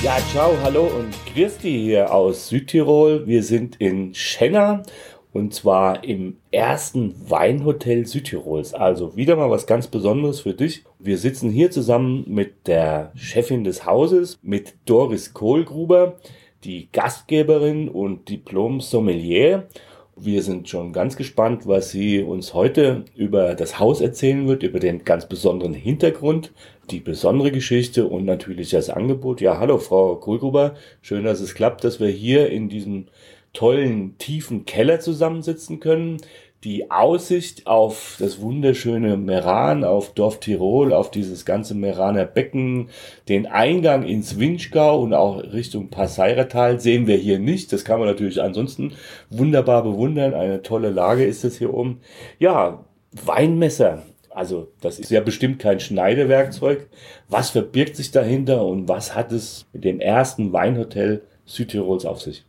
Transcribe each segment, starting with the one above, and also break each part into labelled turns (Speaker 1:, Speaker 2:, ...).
Speaker 1: Ja, ciao, hallo und Christi hier aus Südtirol. Wir sind in Schenna und zwar im ersten Weinhotel Südtirols. Also wieder mal was ganz Besonderes für dich. Wir sitzen hier zusammen mit der Chefin des Hauses, mit Doris Kohlgruber, die Gastgeberin und Diplom-Sommelier. Wir sind schon ganz gespannt, was sie uns heute über das Haus erzählen wird, über den ganz besonderen Hintergrund, die besondere Geschichte und natürlich das Angebot. Ja, hallo Frau Kohlgruber, schön, dass es klappt, dass wir hier in diesem tollen, tiefen Keller zusammensitzen können die Aussicht auf das wunderschöne Meran, auf Dorf Tirol, auf dieses ganze Meraner Becken, den Eingang ins Winschgau und auch Richtung Passeiratal sehen wir hier nicht. Das kann man natürlich ansonsten wunderbar bewundern. Eine tolle Lage ist es hier oben. Ja, Weinmesser. Also das ist ja bestimmt kein Schneidewerkzeug. Was verbirgt sich dahinter und was hat es mit dem ersten Weinhotel Südtirols auf sich?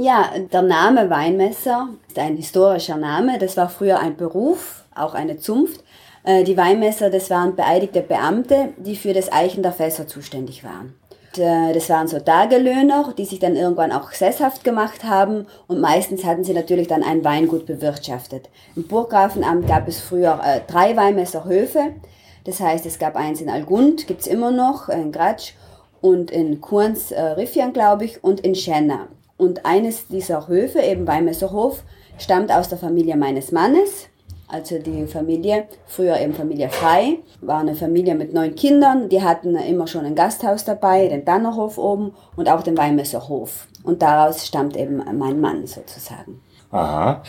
Speaker 2: Ja, der Name Weinmesser ist ein historischer Name. Das war früher ein Beruf, auch eine Zunft. Äh, die Weinmesser, das waren beeidigte Beamte, die für das Eichen der Fässer zuständig waren. Äh, das waren so Tagelöhner, die sich dann irgendwann auch sesshaft gemacht haben und meistens hatten sie natürlich dann ein Weingut bewirtschaftet. Im Burggrafenamt gab es früher äh, drei Weinmesserhöfe. Das heißt, es gab eins in Algund, gibt's immer noch, in Gratsch und in Kurns äh, Riffian, glaube ich, und in Schenna. Und eines dieser Höfe, eben Weimesserhof, stammt aus der Familie meines Mannes. Also die Familie, früher eben Familie Frei, war eine Familie mit neun Kindern. Die hatten immer schon ein Gasthaus dabei, den Bannerhof oben und auch den Weimesserhof. Und daraus stammt eben mein Mann sozusagen.
Speaker 1: Aha,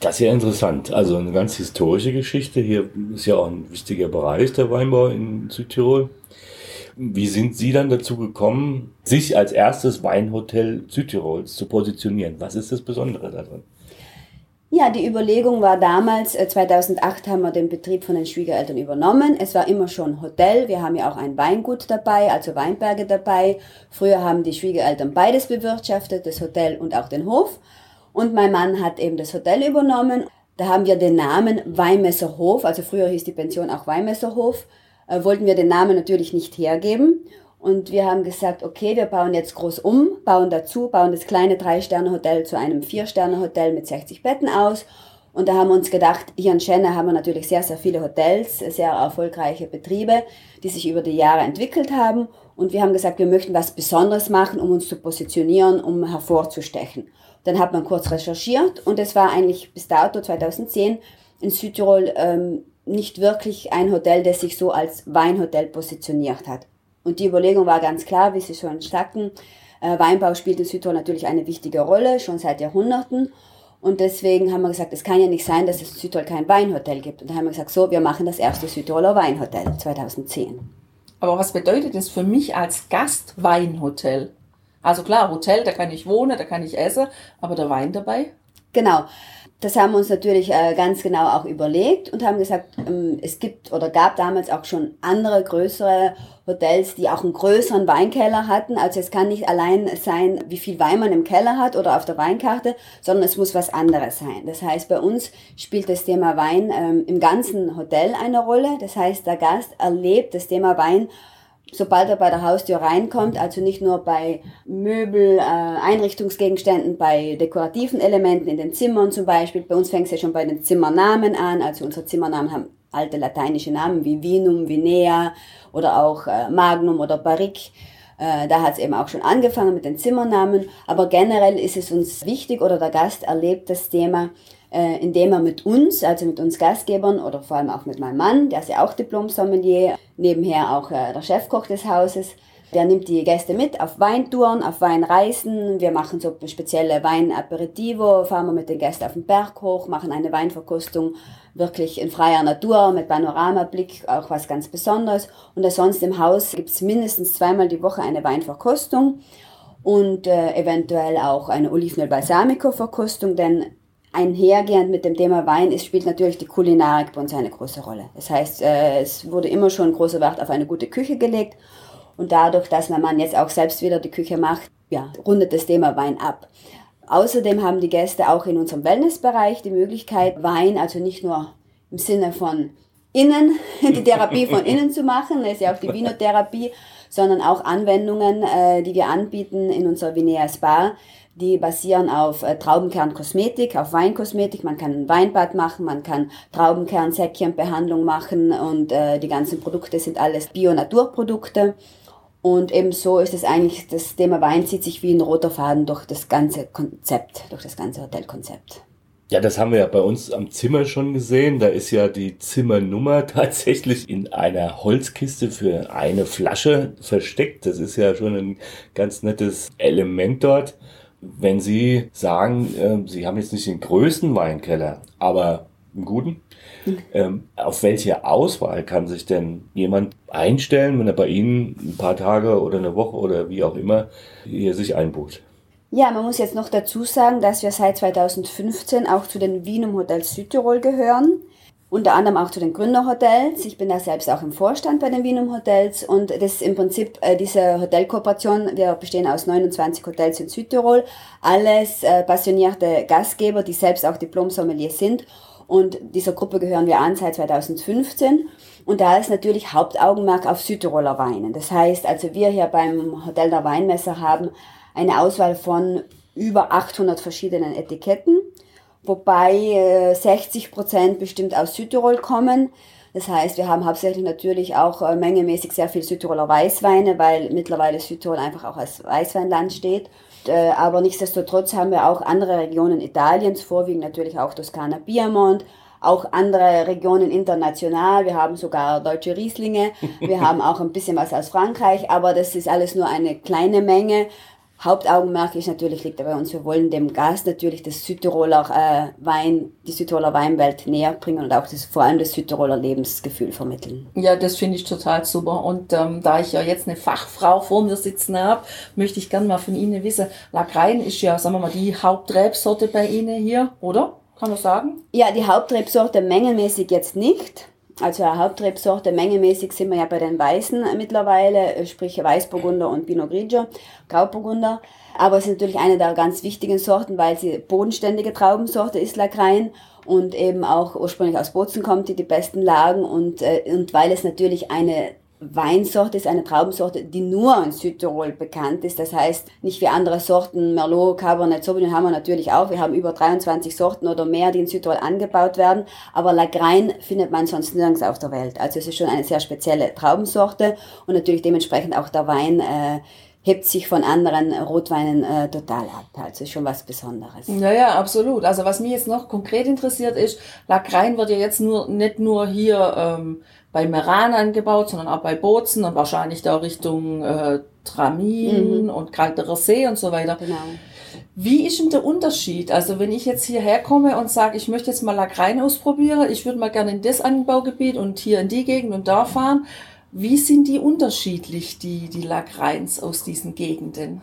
Speaker 1: das ist ja interessant. Also eine ganz historische Geschichte. Hier ist ja auch ein wichtiger Bereich der Weinbau in Südtirol. Wie sind Sie dann dazu gekommen, sich als erstes Weinhotel Südtirols zu positionieren? Was ist das Besondere darin?
Speaker 2: Ja, die Überlegung war damals, 2008 äh, haben wir den Betrieb von den Schwiegereltern übernommen. Es war immer schon Hotel. Wir haben ja auch ein Weingut dabei, also Weinberge dabei. Früher haben die Schwiegereltern beides bewirtschaftet, das Hotel und auch den Hof. Und mein Mann hat eben das Hotel übernommen. Da haben wir den Namen Weinmesserhof, also früher hieß die Pension auch Weinmesserhof, äh, wollten wir den Namen natürlich nicht hergeben. Und wir haben gesagt, okay, wir bauen jetzt groß um, bauen dazu, bauen das kleine Drei-Sterne-Hotel zu einem Vier-Sterne-Hotel mit 60 Betten aus. Und da haben wir uns gedacht, hier in Schenne haben wir natürlich sehr, sehr viele Hotels, sehr erfolgreiche Betriebe, die sich über die Jahre entwickelt haben. Und wir haben gesagt, wir möchten was Besonderes machen, um uns zu positionieren, um hervorzustechen. Dann hat man kurz recherchiert und es war eigentlich bis dato 2010 in Südtirol ähm, nicht wirklich ein Hotel, das sich so als Weinhotel positioniert hat. Und die Überlegung war ganz klar, wie Sie schon sagten, äh, Weinbau spielt in Südtirol natürlich eine wichtige Rolle, schon seit Jahrhunderten. Und deswegen haben wir gesagt, es kann ja nicht sein, dass es in Südtirol kein Weinhotel gibt. Und dann haben wir gesagt, so, wir machen das erste Südtiroler Weinhotel 2010.
Speaker 3: Aber was bedeutet das für mich als Gast Weinhotel? Also klar, Hotel, da kann ich wohnen, da kann ich essen, aber der Wein dabei?
Speaker 2: Genau. Das haben wir uns natürlich äh, ganz genau auch überlegt und haben gesagt, ähm, es gibt oder gab damals auch schon andere größere Hotels, die auch einen größeren Weinkeller hatten. Also es kann nicht allein sein, wie viel Wein man im Keller hat oder auf der Weinkarte, sondern es muss was anderes sein. Das heißt, bei uns spielt das Thema Wein ähm, im ganzen Hotel eine Rolle. Das heißt, der Gast erlebt das Thema Wein sobald er bei der Haustür reinkommt, also nicht nur bei Möbel, äh, Einrichtungsgegenständen, bei dekorativen Elementen in den Zimmern zum Beispiel. Bei uns fängt es ja schon bei den Zimmernamen an. Also unsere Zimmernamen haben alte lateinische Namen wie Vinum, Vinea oder auch äh, Magnum oder Barrique. Äh, da hat es eben auch schon angefangen mit den Zimmernamen. Aber generell ist es uns wichtig oder der Gast erlebt das Thema äh, indem er mit uns, also mit uns Gastgebern oder vor allem auch mit meinem Mann, der ist ja auch Diplom-Sommelier, nebenher auch äh, der Chefkoch des Hauses, der nimmt die Gäste mit auf Weintouren, auf Weinreisen. Wir machen so spezielle Weinaperitivo, fahren wir mit den Gästen auf den Berg hoch, machen eine Weinverkostung wirklich in freier Natur mit Panoramablick, auch was ganz Besonderes. Und sonst im Haus gibt's mindestens zweimal die Woche eine Weinverkostung. und äh, eventuell auch eine Olivenöl Balsamico Verkostung, denn einhergehend mit dem Thema Wein ist, spielt natürlich die Kulinarik bei uns eine große Rolle. Das heißt, äh, es wurde immer schon großer Wert auf eine gute Küche gelegt und dadurch, dass mein Mann jetzt auch selbst wieder die Küche macht, ja, rundet das Thema Wein ab. Außerdem haben die Gäste auch in unserem Wellnessbereich die Möglichkeit, Wein, also nicht nur im Sinne von innen, die Therapie von innen zu machen, das ist ja auch die Vinotherapie, sondern auch Anwendungen, äh, die wir anbieten in unserer Vinea Spa, die basieren auf äh, Traubenkernkosmetik, auf Weinkosmetik. Man kann ein Weinbad machen, man kann Traubenkernsäckchenbehandlung machen und äh, die ganzen Produkte sind alles Bio-Naturprodukte. Und ebenso ist es eigentlich, das Thema Wein zieht sich wie ein roter Faden durch das ganze Konzept, durch das ganze Hotelkonzept.
Speaker 1: Ja, das haben wir ja bei uns am Zimmer schon gesehen. Da ist ja die Zimmernummer tatsächlich in einer Holzkiste für eine Flasche versteckt. Das ist ja schon ein ganz nettes Element dort. Wenn Sie sagen, äh, Sie haben jetzt nicht den größten Weinkeller, aber einen guten, ähm, auf welche Auswahl kann sich denn jemand einstellen, wenn er bei Ihnen ein paar Tage oder eine Woche oder wie auch immer hier sich einbucht?
Speaker 2: Ja, man muss jetzt noch dazu sagen, dass wir seit 2015 auch zu den Wienum Hotels Südtirol gehören. Unter anderem auch zu den Gründerhotels. Ich bin da selbst auch im Vorstand bei den Wienum Hotels und das ist im Prinzip äh, diese Hotelkooperation. Wir bestehen aus 29 Hotels in Südtirol. Alles äh, passionierte Gastgeber, die selbst auch Diplom-Sommelier sind. Und dieser Gruppe gehören wir an seit 2015. Und da ist natürlich Hauptaugenmerk auf Südtiroler Weinen. Das heißt, also wir hier beim Hotel der Weinmesser haben eine Auswahl von über 800 verschiedenen Etiketten, wobei 60 äh, Prozent bestimmt aus Südtirol kommen. Das heißt, wir haben hauptsächlich natürlich auch äh, mengemäßig sehr viel Südtiroler Weißweine, weil mittlerweile Südtirol einfach auch als Weißweinland steht. Äh, aber nichtsdestotrotz haben wir auch andere Regionen Italiens, vorwiegend natürlich auch Toskana Piemont, auch andere Regionen international. Wir haben sogar deutsche Rieslinge. Wir haben auch ein bisschen was aus Frankreich, aber das ist alles nur eine kleine Menge. Hauptaugenmerk ist natürlich, liegt bei uns, wir wollen dem Gast natürlich das Südtiroler äh, Wein, die Südtiroler Weinwelt näher bringen und auch das, vor allem das Südtiroler Lebensgefühl vermitteln.
Speaker 3: Ja, das finde ich total super. Und ähm, da ich ja jetzt eine Fachfrau vor mir sitzen habe, möchte ich gerne mal von Ihnen wissen, Lagrein ist ja, sagen wir mal, die Hauptrebsorte bei Ihnen hier, oder? Kann man sagen?
Speaker 2: Ja, die Hauptrebsorte mengenmäßig jetzt nicht. Also eine Hauptrebsorte, mengemäßig sind wir ja bei den Weißen mittlerweile, sprich Weißburgunder und Pinot Grigio, Grauburgunder. Aber es ist natürlich eine der ganz wichtigen Sorten, weil sie bodenständige Traubensorte ist, Lagrein. Und eben auch ursprünglich aus Bozen kommt, die die besten Lagen. Und, äh, und weil es natürlich eine Weinsorte ist eine Traubensorte, die nur in Südtirol bekannt ist. Das heißt, nicht wie andere Sorten, Merlot, Cabernet Sauvignon haben wir natürlich auch. Wir haben über 23 Sorten oder mehr, die in Südtirol angebaut werden. Aber Lagrein findet man sonst nirgends auf der Welt. Also es ist schon eine sehr spezielle Traubensorte und natürlich dementsprechend auch der Wein äh, hebt sich von anderen Rotweinen äh, total ab. Also ist schon was Besonderes.
Speaker 3: Ja, ja, absolut. Also was mich jetzt noch konkret interessiert ist, Lagrein wird ja jetzt nur nicht nur hier ähm, bei Meran angebaut, sondern auch bei Bozen und wahrscheinlich da Richtung äh, Tramin mhm. und Kalterer See und so weiter. Genau. Wie ist denn der Unterschied? Also wenn ich jetzt hierher komme und sage, ich möchte jetzt mal Lagrein ausprobieren, ich würde mal gerne in das Anbaugebiet und hier in die Gegend und da fahren. Wie sind die unterschiedlich, die, die Lagreins aus diesen Gegenden?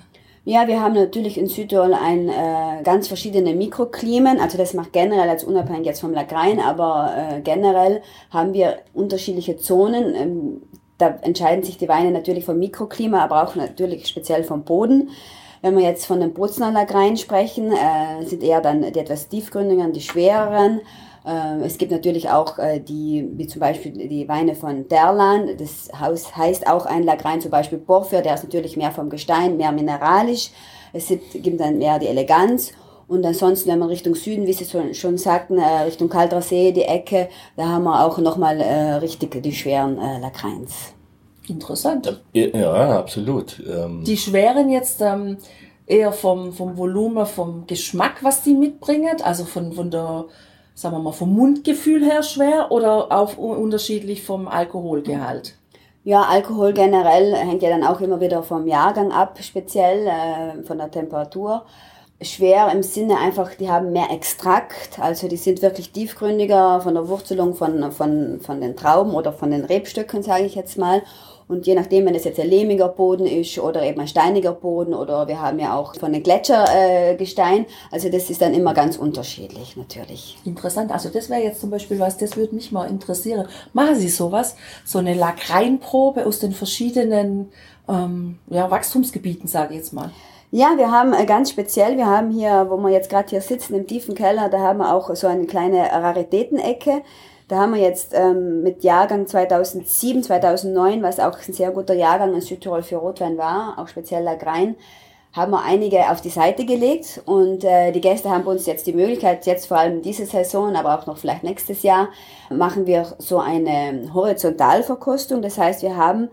Speaker 2: Ja, wir haben natürlich in Südtirol ein äh, ganz verschiedene Mikroklimen. Also das macht generell als unabhängig jetzt vom Lagrein, aber äh, generell haben wir unterschiedliche Zonen. Ähm, da entscheiden sich die Weine natürlich vom Mikroklima, aber auch natürlich speziell vom Boden. Wenn wir jetzt von den Bozner Lagrein sprechen, äh, sind eher dann die etwas tiefgründigeren, die schwereren. Äh, es gibt natürlich auch äh, die, wie zum Beispiel die Weine von Derlan. Das Haus heißt auch ein Lagrein, zum Beispiel Porphyr, der ist natürlich mehr vom Gestein, mehr mineralisch. Es gibt dann mehr die Eleganz. Und ansonsten, wenn man Richtung Süden, wie Sie schon sagten, äh, Richtung Kalter See, die Ecke, da haben wir auch nochmal richtig die schweren Lagreins.
Speaker 3: Interessant.
Speaker 1: Ja, absolut.
Speaker 3: Ähm die schweren jetzt ähm, eher vom, vom Volumen, vom Geschmack, was die mitbringen, also von, von der sagen wir mal, vom Mundgefühl her schwer oder auch unterschiedlich vom Alkoholgehalt?
Speaker 2: Ja, Alkohol generell hängt ja dann auch immer wieder vom Jahrgang ab, speziell äh, von der Temperatur. Schwer im Sinne einfach, die haben mehr Extrakt, also die sind wirklich tiefgründiger von der Wurzelung von, von, von den Trauben oder von den Rebstöcken, sage ich jetzt mal. Und je nachdem, wenn es jetzt ein lehmiger Boden ist oder eben ein steiniger Boden oder wir haben ja auch von einem Gletschergestein, äh, also das ist dann immer ganz unterschiedlich natürlich.
Speaker 3: Interessant, also das wäre jetzt zum Beispiel was, das würde mich mal interessieren. Machen Sie sowas, so eine Lackreinprobe aus den verschiedenen ähm, ja, Wachstumsgebieten, sage ich jetzt mal.
Speaker 2: Ja, wir haben äh, ganz speziell, wir haben hier, wo wir jetzt gerade hier sitzen, im tiefen Keller, da haben wir auch so eine kleine Raritätenecke. Da haben wir jetzt ähm, mit Jahrgang 2007, 2009, was auch ein sehr guter Jahrgang in Südtirol für Rotwein war, auch speziell Lagrein, haben wir einige auf die Seite gelegt und äh, die Gäste haben uns jetzt die Möglichkeit, jetzt vor allem diese Saison, aber auch noch vielleicht nächstes Jahr, machen wir so eine Horizontalverkostung. Das heißt, wir haben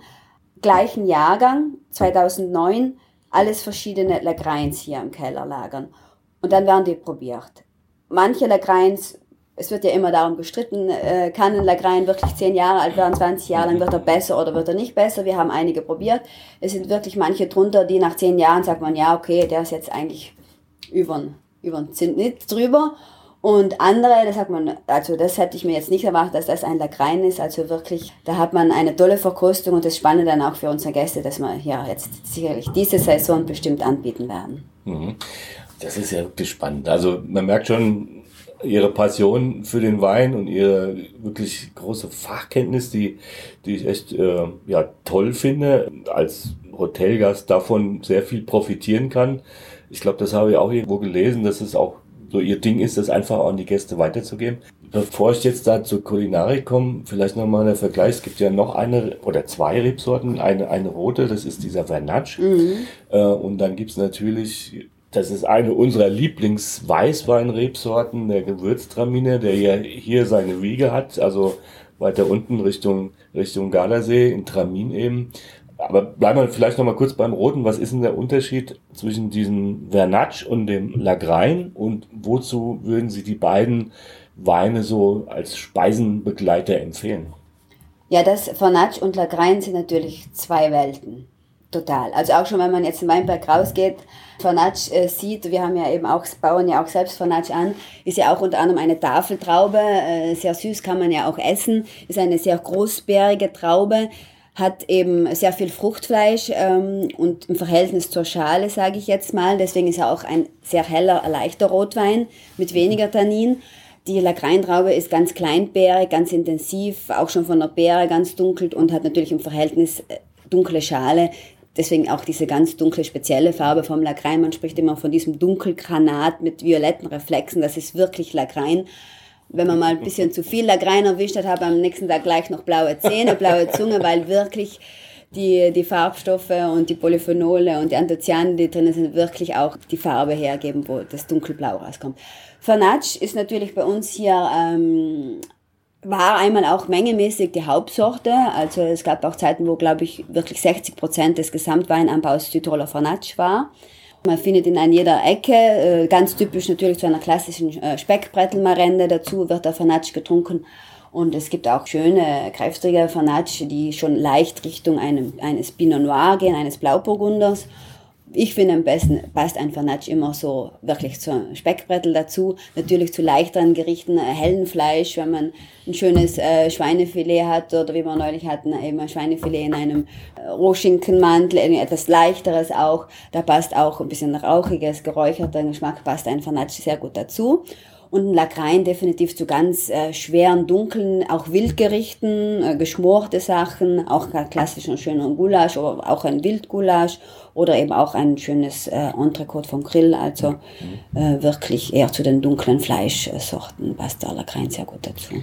Speaker 2: gleichen Jahrgang 2009 alles verschiedene Lagreins hier im Keller lagern und dann werden die probiert. Manche Lagreins es wird ja immer darum gestritten, äh, kann ein Lagrein wirklich zehn Jahre alt werden, 20 Jahre lang wird er besser oder wird er nicht besser. Wir haben einige probiert. Es sind wirklich manche drunter, die nach zehn Jahren sagt man, ja, okay, der ist jetzt eigentlich über den Zenit drüber. Und andere, da sagt man, also das hätte ich mir jetzt nicht erwartet, dass das ein Lagrein ist. Also wirklich, da hat man eine tolle Verkostung und das Spannende dann auch für unsere Gäste, dass wir ja jetzt sicherlich diese Saison bestimmt anbieten werden.
Speaker 1: Mhm. Das ist ja wirklich spannend. Also man merkt schon, ihre Passion für den Wein und ihre wirklich große Fachkenntnis, die, die ich echt äh, ja, toll finde, als Hotelgast davon sehr viel profitieren kann. Ich glaube, das habe ich auch irgendwo gelesen, dass es auch so ihr Ding ist, das einfach an die Gäste weiterzugeben. Bevor ich jetzt da zur Kulinarik komme, vielleicht nochmal der Vergleich. Es gibt ja noch eine oder zwei Rebsorten. Eine, eine rote, das ist dieser Vernatsch. Mhm. Äh, und dann gibt's natürlich das ist eine unserer Lieblings-Weißwein-Rebsorten, der Gewürztraminer, der ja hier seine Wiege hat, also weiter unten Richtung, Richtung Gardasee, in Tramin eben. Aber bleiben wir vielleicht noch mal kurz beim Roten. Was ist denn der Unterschied zwischen diesem Vernatsch und dem Lagrein? Und wozu würden Sie die beiden Weine so als Speisenbegleiter empfehlen?
Speaker 2: Ja, das Vernatsch und Lagrein sind natürlich zwei Welten. Total. Also auch schon, wenn man jetzt in Weinberg rausgeht, Vernatsch äh, sieht, wir haben ja eben auch, bauen ja auch selbst Vernatsch an, ist ja auch unter anderem eine Tafeltraube, äh, sehr süß kann man ja auch essen, ist eine sehr großbärige Traube, hat eben sehr viel Fruchtfleisch ähm, und im Verhältnis zur Schale, sage ich jetzt mal, deswegen ist er auch ein sehr heller, leichter Rotwein mit weniger Tannin. Die Lagreintraube ist ganz kleinbärig, ganz intensiv, auch schon von der Beere ganz dunkel und hat natürlich im Verhältnis äh, dunkle Schale, Deswegen auch diese ganz dunkle, spezielle Farbe vom Lagrein. Man spricht immer von diesem Dunkelgranat mit violetten Reflexen. Das ist wirklich Lagrein. Wenn man mal ein bisschen zu viel Lagrein erwischt hat, hat man am nächsten Tag gleich noch blaue Zähne, blaue Zunge, weil wirklich die, die Farbstoffe und die Polyphenole und die Anthocyanen, die drin sind, wirklich auch die Farbe hergeben, wo das dunkelblau rauskommt. Fernatsch ist natürlich bei uns hier ähm, war einmal auch mengemäßig die Hauptsorte. Also es gab auch Zeiten, wo, glaube ich, wirklich 60 Prozent des Gesamtweinanbaus Südtiroler Vernatsch war. Man findet ihn an jeder Ecke, äh, ganz typisch natürlich zu einer klassischen äh, Speckbrettelmarende. Dazu wird der Vernatsch getrunken. Und es gibt auch schöne, kräftige Vernatsch, die schon leicht Richtung einem, eines Pinot Noir gehen, eines Blauburgunders ich finde am besten passt ein Vernatsch immer so wirklich zur Speckbrettel dazu. Natürlich zu leichteren Gerichten, äh, hellen Fleisch, wenn man ein schönes äh, Schweinefilet hat oder wie wir neulich hatten, eben ein Schweinefilet in einem äh, Rohschinkenmantel, etwas leichteres auch. Da passt auch ein bisschen rauchiges, geräucherter Geschmack, passt ein Vernatsch sehr gut dazu und ein Lagrein definitiv zu ganz äh, schweren, dunklen, auch Wildgerichten, äh, geschmorte Sachen, auch klassischen schönen Gulasch oder auch ein Wildgulasch oder eben auch ein schönes äh, Entrecote vom Grill, also äh, wirklich eher zu den dunklen Fleischsorten passt der Lagrein sehr gut dazu.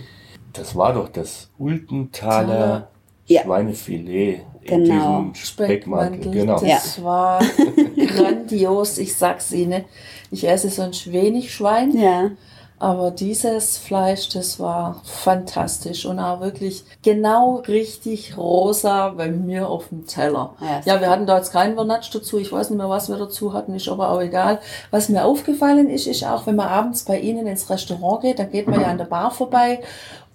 Speaker 1: Das war doch das Ultenthaler ja. Schweinefilet
Speaker 3: genau. in diesem Speckmantel. Genau. Das ja. war grandios, ich sag's Ihnen. Ich esse sonst wenig Schwein. Ja. Aber dieses Fleisch, das war fantastisch und auch wirklich genau richtig rosa bei mir auf dem Teller. Ja, ja wir hatten da jetzt keinen Vernatsch dazu. Ich weiß nicht mehr, was wir dazu hatten, ist aber auch egal. Was mir aufgefallen ist, ist auch, wenn man abends bei Ihnen ins Restaurant geht, dann geht man ja an der Bar vorbei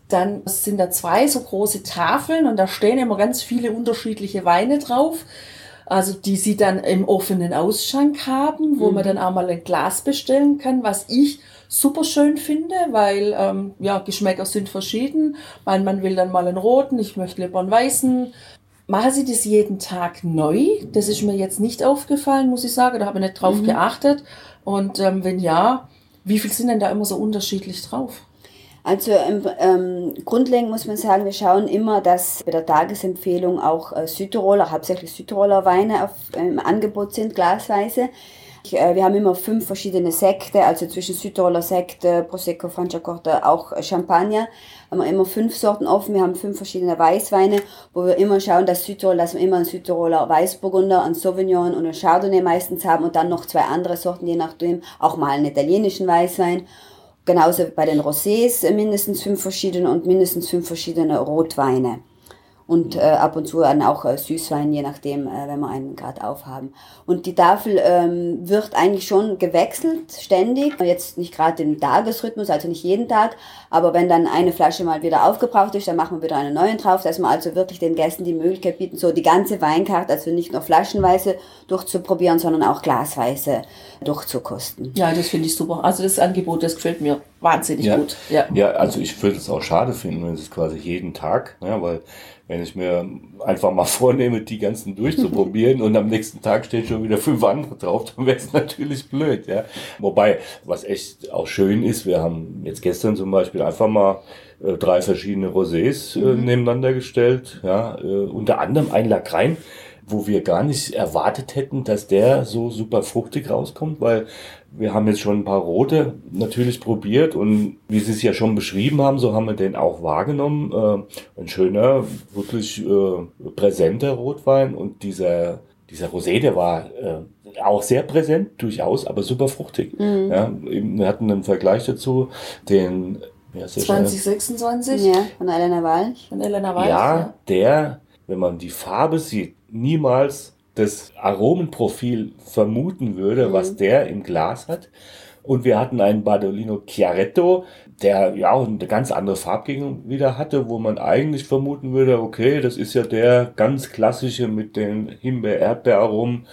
Speaker 3: dann sind da zwei so große Tafeln und da stehen immer ganz viele unterschiedliche Weine drauf. Also die sie dann im offenen Ausschank haben, wo mhm. man dann auch mal ein Glas bestellen kann, was ich super schön finde, weil ähm, ja, Geschmäcker sind verschieden. Mein Mann will dann mal einen roten, ich möchte lieber einen weißen. Machen Sie das jeden Tag neu? Das ist mir jetzt nicht aufgefallen, muss ich sagen. Da habe ich nicht drauf mhm. geachtet. Und ähm, wenn ja, wie viel sind denn da immer so unterschiedlich drauf?
Speaker 2: Also ähm, grundlegend muss man sagen, wir schauen immer, dass bei der Tagesempfehlung auch äh, Südtiroler, hauptsächlich Südtiroler Weine auf, äh, im Angebot sind, glasweise. Äh, wir haben immer fünf verschiedene Sekte, also zwischen Südtiroler Sekte, Prosecco, Franciacorta, auch Champagner. Haben wir immer fünf Sorten offen. Wir haben fünf verschiedene Weißweine, wo wir immer schauen, dass Südtirol, dass wir immer einen Südtiroler Weißburgunder, einen Sauvignon und einen Chardonnay meistens haben und dann noch zwei andere Sorten, je nachdem, auch mal einen italienischen Weißwein. Genauso bei den Rosés mindestens fünf verschiedene und mindestens fünf verschiedene Rotweine und äh, ab und zu dann auch äh, Süßwein, je nachdem, äh, wenn wir einen gerade aufhaben. Und die Tafel ähm, wird eigentlich schon gewechselt, ständig. Jetzt nicht gerade im Tagesrhythmus, also nicht jeden Tag, aber wenn dann eine Flasche mal wieder aufgebraucht ist, dann machen wir wieder einen neuen drauf, dass wir also wirklich den Gästen die Möglichkeit bieten, so die ganze Weinkarte, also nicht nur flaschenweise durchzuprobieren, sondern auch glasweise durchzukosten.
Speaker 3: Ja, das finde ich super. Also das Angebot, das gefällt mir wahnsinnig
Speaker 1: ja.
Speaker 3: gut.
Speaker 1: Ja. ja, also ich würde es auch schade finden, wenn es quasi jeden Tag, ja, weil wenn ich mir einfach mal vornehme, die ganzen durchzuprobieren und am nächsten Tag stehen schon wieder fünf andere drauf, dann wäre es natürlich blöd. Ja. Wobei, was echt auch schön ist, wir haben jetzt gestern zum Beispiel einfach mal äh, drei verschiedene Rosés äh, mhm. nebeneinander gestellt. Ja, äh, unter anderem ein Lagrein wo wir gar nicht erwartet hätten, dass der so super fruchtig rauskommt, weil wir haben jetzt schon ein paar rote natürlich probiert und wie Sie es ja schon beschrieben haben, so haben wir den auch wahrgenommen. Äh, ein schöner, wirklich äh, präsenter Rotwein und dieser, dieser Rosé, der war äh, auch sehr präsent, durchaus, aber super fruchtig. Mhm. Ja, wir hatten einen Vergleich dazu, den
Speaker 3: 2026
Speaker 2: ja, von Elena Walch.
Speaker 3: Von Elena Walch.
Speaker 1: Ja, ja, der, wenn man die Farbe sieht, niemals das Aromenprofil vermuten würde, mhm. was der im Glas hat. Und wir hatten einen Bardolino Chiaretto, der ja auch eine ganz andere Farbgebung wieder hatte, wo man eigentlich vermuten würde, okay, das ist ja der ganz klassische mit den Himbeer-Erdbeer-Aromen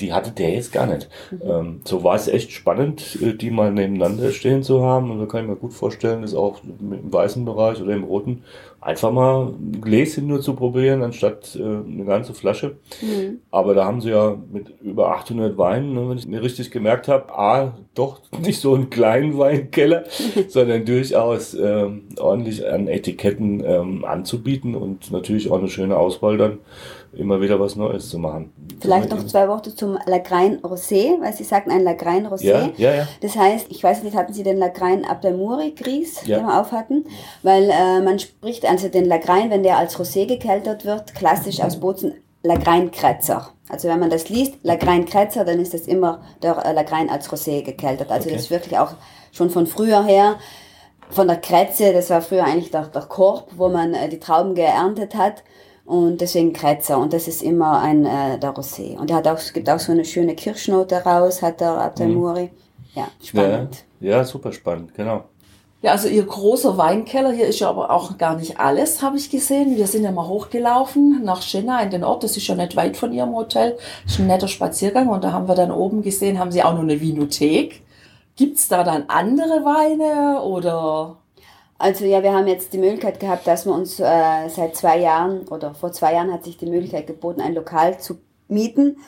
Speaker 1: die hatte der jetzt gar nicht. Mhm. Ähm, so war es echt spannend, äh, die mal nebeneinander stehen zu haben. Und da kann ich mir gut vorstellen, ist auch im weißen Bereich oder im roten einfach mal ein Gläschen nur zu probieren, anstatt äh, eine ganze Flasche. Mhm. Aber da haben sie ja mit über 800 Weinen, ne, wenn ich mir richtig gemerkt habe, A, doch nicht so einen kleinen Weinkeller, sondern durchaus ähm, ordentlich an Etiketten ähm, anzubieten und natürlich auch eine schöne Auswahl dann immer wieder was Neues zu machen.
Speaker 2: Vielleicht noch zwei Worte zum Lagrein Rosé, weil Sie sagten ein Lagrein Rosé.
Speaker 1: Ja, ja, ja.
Speaker 2: Das heißt, ich weiß nicht, hatten Sie den Lagrein Abdamuri Gris, ja. den wir aufhatten? Weil äh, man spricht also den Lagrein, wenn der als Rosé gekeltert wird, klassisch aus Bozen Lagrein Kretzer. Also wenn man das liest, Lagrein Kretzer, dann ist das immer der äh, Lagrein als Rosé gekeltert. Also okay. das ist wirklich auch schon von früher her von der Kretze, das war früher eigentlich der, der Korb, wo man äh, die Trauben geerntet hat. Und deswegen Kretzer. Und das ist immer ein äh, der Rosé. Und er hat auch, es gibt auch so eine schöne Kirschnote raus, hat der Abdelmuri. Mhm. Ja, spannend.
Speaker 1: Ja, ja, super spannend, genau.
Speaker 3: Ja, also ihr großer Weinkeller, hier ist ja aber auch gar nicht alles, habe ich gesehen. Wir sind ja mal hochgelaufen nach Schenna in den Ort, das ist ja nicht weit von ihrem Hotel. Das ist ein netter Spaziergang und da haben wir dann oben gesehen, haben sie auch noch eine Vinothek. Gibt's da dann andere Weine oder?
Speaker 2: Also ja, wir haben jetzt die Möglichkeit gehabt, dass wir uns äh, seit zwei Jahren oder vor zwei Jahren hat sich die Möglichkeit geboten, ein Lokal zu mieten.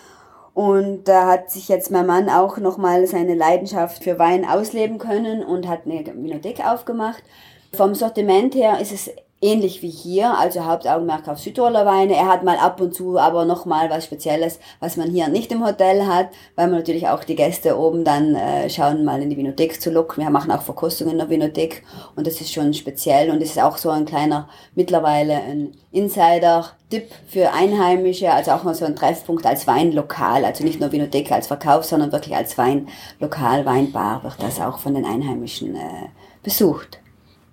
Speaker 2: Und da hat sich jetzt mein Mann auch nochmal seine Leidenschaft für Wein ausleben können und hat eine Winothek aufgemacht. Vom Sortiment her ist es ähnlich wie hier, also Hauptaugenmerk auf Südtiroler Weine. Er hat mal ab und zu aber noch mal was Spezielles, was man hier nicht im Hotel hat, weil man natürlich auch die Gäste oben dann äh, schauen, mal in die Vinothek zu locken. Wir machen auch Verkostungen in der Vinothek und das ist schon speziell und es ist auch so ein kleiner, mittlerweile ein Insider-Tipp für Einheimische, also auch mal so ein Treffpunkt als Weinlokal, also nicht nur Vinothek als Verkauf, sondern wirklich als Weinlokal, Weinbar wird das auch von den Einheimischen äh, besucht.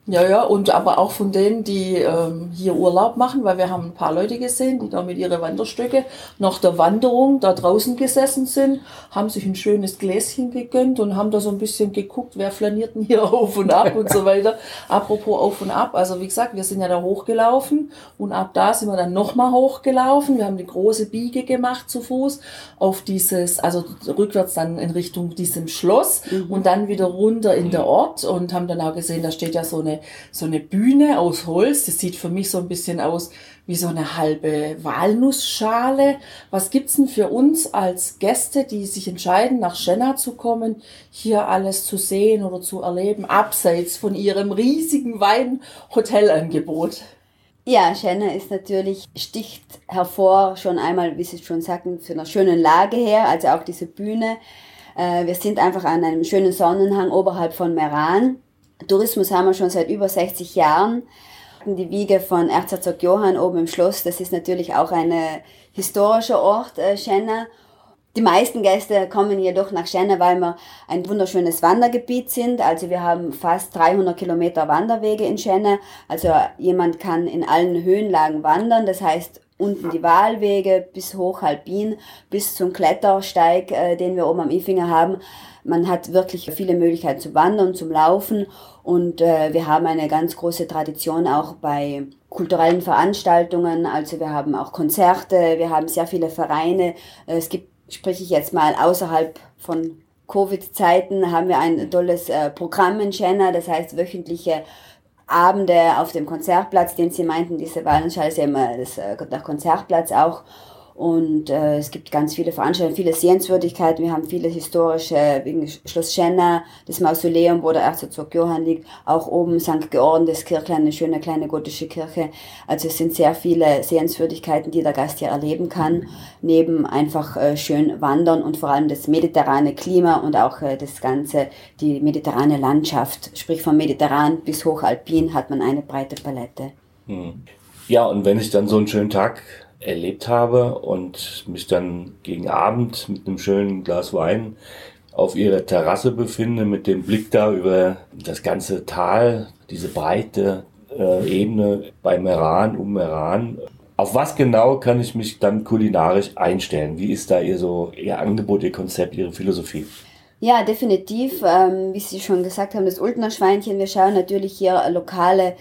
Speaker 3: Ja, ja, und aber auch von denen, die ähm, hier Urlaub machen, weil wir haben ein paar Leute gesehen, die da mit ihren Wanderstöcke nach der Wanderung da draußen gesessen sind, haben sich ein schönes Gläschen gegönnt und haben da so ein bisschen geguckt, wer flaniert denn hier auf und ab und so weiter. Apropos auf und ab, also wie gesagt, wir sind ja da hochgelaufen und ab da sind wir dann nochmal hochgelaufen. Wir haben die große Biege gemacht zu Fuß auf dieses, also rückwärts dann in Richtung diesem Schloss mhm. und dann wieder runter in der Ort und haben dann auch gesehen, da steht ja so eine so eine Bühne aus Holz. Das sieht für mich so ein bisschen aus wie so eine halbe Walnussschale. Was gibt's denn für uns als Gäste, die sich entscheiden, nach Schenna zu kommen, hier alles zu sehen oder zu erleben, abseits von ihrem riesigen Weinhotelangebot?
Speaker 2: Ja, Schenna ist natürlich, sticht hervor, schon einmal, wie Sie schon sagten, für eine schöne Lage her, also auch diese Bühne. Äh, wir sind einfach an einem schönen Sonnenhang oberhalb von Meran. Tourismus haben wir schon seit über 60 Jahren. Die Wiege von Erzherzog Johann oben im Schloss, das ist natürlich auch ein historischer Ort, äh, Schenna. Die meisten Gäste kommen jedoch nach Schenna, weil wir ein wunderschönes Wandergebiet sind. Also wir haben fast 300 Kilometer Wanderwege in Schenna. Also jemand kann in allen Höhenlagen wandern. Das heißt, unten die Wahlwege bis hoch Alpin, bis zum Klettersteig, äh, den wir oben am Ifinger haben. Man hat wirklich viele Möglichkeiten zu wandern, zum Laufen und äh, wir haben eine ganz große Tradition auch bei kulturellen Veranstaltungen. Also wir haben auch Konzerte, wir haben sehr viele Vereine. Es gibt, spreche ich jetzt mal außerhalb von Covid-Zeiten, haben wir ein tolles äh, Programm in Jena, das heißt wöchentliche Abende auf dem Konzertplatz, den Sie meinten, diese ja immer das, äh, der Konzertplatz auch. Und äh, es gibt ganz viele Veranstaltungen, viele Sehenswürdigkeiten. Wir haben viele historische, wegen Schloss Schenna, das Mausoleum, wo der Erzherzog Johann liegt, auch oben St. Georgen, das Kirchlein, eine schöne kleine gotische Kirche. Also es sind sehr viele Sehenswürdigkeiten, die der Gast hier erleben kann, neben einfach äh, schön wandern und vor allem das mediterrane Klima und auch äh, das Ganze, die mediterrane Landschaft. Sprich vom Mediterran bis hochalpin hat man eine breite Palette.
Speaker 1: Hm. Ja, und wenn ich dann so einen schönen Tag erlebt habe und mich dann gegen Abend mit einem schönen Glas Wein auf ihrer Terrasse befinde, mit dem Blick da über das ganze Tal, diese breite äh, Ebene bei Meran, um Meran. Auf was genau kann ich mich dann kulinarisch einstellen? Wie ist da ihr so ihr Angebot, ihr Konzept, ihre Philosophie?
Speaker 2: Ja, definitiv. Ähm, wie Sie schon gesagt haben, das Ultner Schweinchen. Wir schauen natürlich hier lokale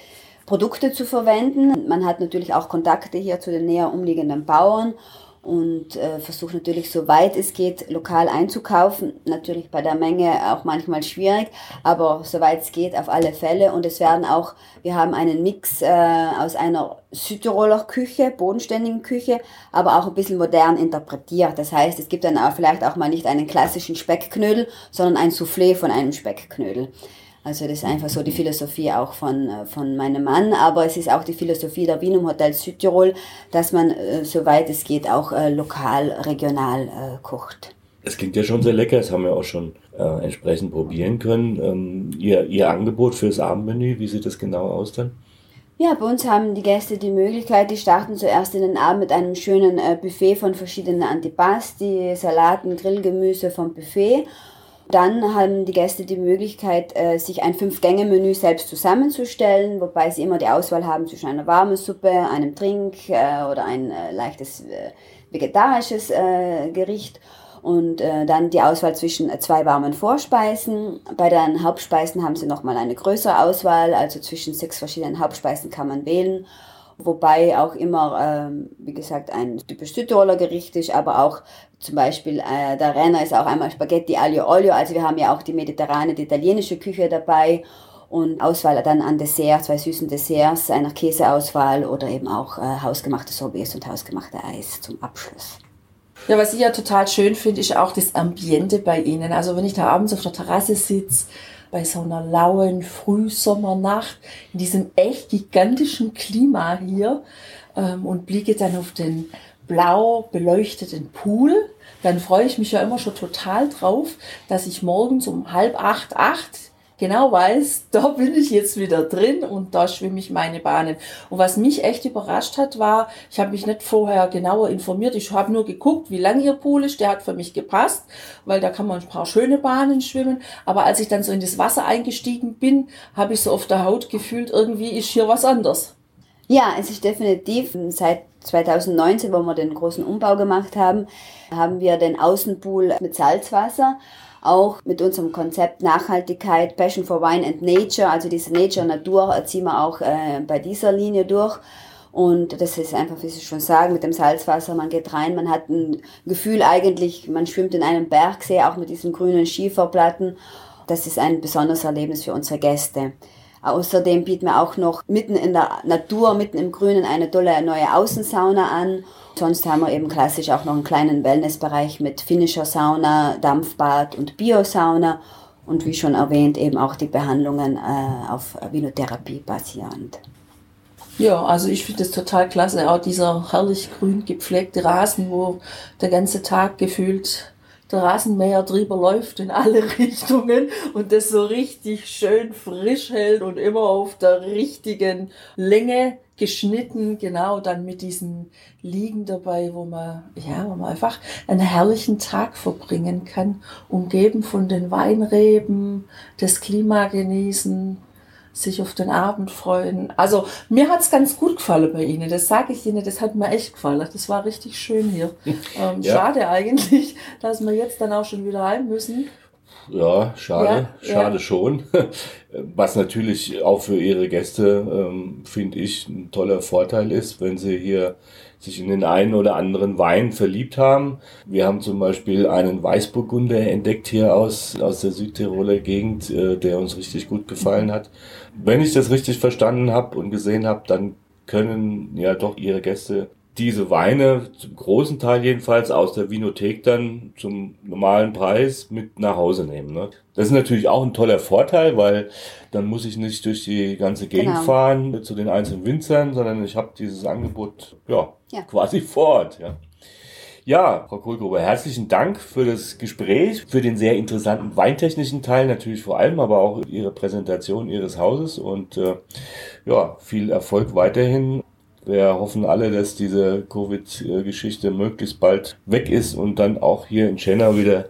Speaker 2: Produkte zu verwenden. Man hat natürlich auch Kontakte hier zu den näher umliegenden Bauern und äh, versucht natürlich so weit es geht lokal einzukaufen. Natürlich bei der Menge auch manchmal schwierig, aber soweit es geht auf alle Fälle. Und es werden auch, wir haben einen Mix äh, aus einer Südtiroler Küche, bodenständigen Küche, aber auch ein bisschen modern interpretiert. Das heißt, es gibt dann auch vielleicht auch mal nicht einen klassischen Speckknödel, sondern ein Soufflé von einem Speckknödel. Also das ist einfach so die Philosophie auch von, äh, von meinem Mann, aber es ist auch die Philosophie der Wienum Hotel Südtirol, dass man, äh, soweit es geht, auch äh, lokal, regional äh, kocht.
Speaker 1: Es klingt ja schon sehr lecker, das haben wir auch schon äh, entsprechend probieren können. Ähm, ihr, ihr Angebot fürs Abendmenü, wie sieht das genau aus dann?
Speaker 2: Ja, bei uns haben die Gäste die Möglichkeit, die starten zuerst in den Abend mit einem schönen Buffet von verschiedenen Antipasti, Salaten, Grillgemüse vom Buffet dann haben die Gäste die Möglichkeit, äh, sich ein Fünf-Gänge-Menü selbst zusammenzustellen, wobei sie immer die Auswahl haben zwischen einer warmen Suppe, einem Trink äh, oder ein äh, leichtes vegetarisches Gericht. Und dann die Auswahl zwischen zwei warmen Vorspeisen. Bei den Hauptspeisen haben sie nochmal eine größere Auswahl, also zwischen sechs verschiedenen Hauptspeisen kann man wählen. Wobei auch immer, ähm, wie gesagt, ein typisch Südtiroler Gericht ist, aber auch zum Beispiel äh, der Renner ist auch einmal Spaghetti aglio olio, also wir haben ja auch die mediterrane, die italienische Küche dabei und Auswahl dann an Dessert, zwei süßen Desserts, einer Käseauswahl oder eben auch äh, hausgemachte Sorbets und hausgemachte Eis zum Abschluss.
Speaker 3: Ja, was ich ja total schön finde, ist auch das Ambiente bei Ihnen. Also wenn ich da abends auf der Terrasse sitze, bei so einer lauen Frühsommernacht, in diesem echt gigantischen Klima hier ähm, und blicke dann auf den blau beleuchteten Pool, dann freue ich mich ja immer schon total drauf, dass ich morgens um halb acht, acht genau weiß, da bin ich jetzt wieder drin und da schwimme ich meine Bahnen. Und was mich echt überrascht hat, war, ich habe mich nicht vorher genauer informiert. Ich habe nur geguckt, wie lang ihr Pool ist. Der hat für mich gepasst, weil da kann man ein paar schöne Bahnen schwimmen. Aber als ich dann so in das Wasser eingestiegen bin, habe ich so auf der Haut gefühlt, irgendwie ist hier was anders.
Speaker 2: Ja, es ist definitiv seit 2019, wo wir den großen Umbau gemacht haben, haben wir den Außenpool mit Salzwasser auch mit unserem Konzept Nachhaltigkeit, Passion for Wine and Nature, also diese Nature Natur ziehen wir auch äh, bei dieser Linie durch. Und das ist einfach, wie Sie schon sagen, mit dem Salzwasser, man geht rein, man hat ein Gefühl eigentlich, man schwimmt in einem Bergsee, auch mit diesen grünen Schieferplatten. Das ist ein besonderes Erlebnis für unsere Gäste. Außerdem bieten wir auch noch mitten in der Natur, mitten im Grünen eine tolle neue Außensauna an. Sonst haben wir eben klassisch auch noch einen kleinen Wellnessbereich mit finnischer Sauna, Dampfbad und Biosauna. Und wie schon erwähnt, eben auch die Behandlungen äh, auf Vinotherapie basierend.
Speaker 3: Ja, also ich finde es total klasse. Auch dieser herrlich grün gepflegte Rasen, wo der ganze Tag gefühlt der Rasenmäher drüber läuft in alle Richtungen und das so richtig schön frisch hält und immer auf der richtigen Länge geschnitten, genau dann mit diesen Liegen dabei, wo man, ja, wo man einfach einen herrlichen Tag verbringen kann, umgeben von den Weinreben, das Klima genießen, sich auf den Abend freuen. Also mir hat's ganz gut gefallen bei Ihnen, das sage ich Ihnen, das hat mir echt gefallen. Das war richtig schön hier. Ähm, ja. Schade eigentlich, dass wir jetzt dann auch schon wieder heim müssen.
Speaker 1: Ja, schade, ja, schade ja. schon. Was natürlich auch für Ihre Gäste, ähm, finde ich, ein toller Vorteil ist, wenn Sie hier sich in den einen oder anderen Wein verliebt haben. Wir haben zum Beispiel einen Weißburgunder entdeckt hier aus, aus der Südtiroler Gegend, äh, der uns richtig gut gefallen hat. Wenn ich das richtig verstanden habe und gesehen habe, dann können ja doch Ihre Gäste diese Weine zum großen Teil jedenfalls aus der Vinothek dann zum normalen Preis mit nach Hause nehmen. Ne? Das ist natürlich auch ein toller Vorteil, weil dann muss ich nicht durch die ganze Gegend genau. fahren zu den einzelnen Winzern, sondern ich habe dieses Angebot ja, ja, quasi vor Ort. Ja. Ja, Frau Kohlgruber, herzlichen Dank für das Gespräch, für den sehr interessanten weintechnischen Teil natürlich vor allem, aber auch Ihre Präsentation Ihres Hauses und äh, ja, viel Erfolg weiterhin wir hoffen alle, dass diese Covid-Geschichte möglichst bald weg ist und dann auch hier in Schenna wieder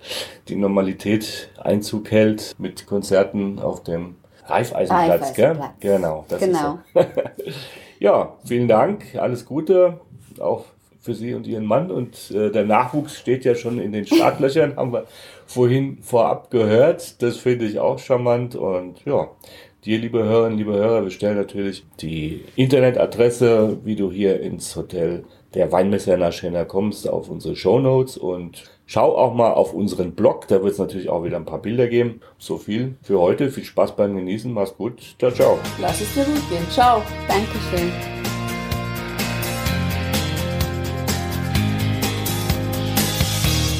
Speaker 1: die Normalität Einzug hält mit Konzerten auf dem Reifeisenplatz. Gell? Genau. Das genau. Ist so. ja, vielen Dank. Alles Gute. Auch für Sie und Ihren Mann. Und äh, der Nachwuchs steht ja schon in den Startlöchern, haben wir vorhin vorab gehört. Das finde ich auch charmant. Und ja, Dir, liebe Hörerinnen, liebe Hörer, wir stellen natürlich die Internetadresse, wie du hier ins Hotel der Weinmesser Schenner kommst, auf unsere Show Notes und schau auch mal auf unseren Blog, da wird es natürlich auch wieder ein paar Bilder geben. So viel für heute, viel Spaß beim Genießen, mach's gut, ciao, ciao.
Speaker 3: Lass es dir gut gehen, ciao.
Speaker 2: Dankeschön.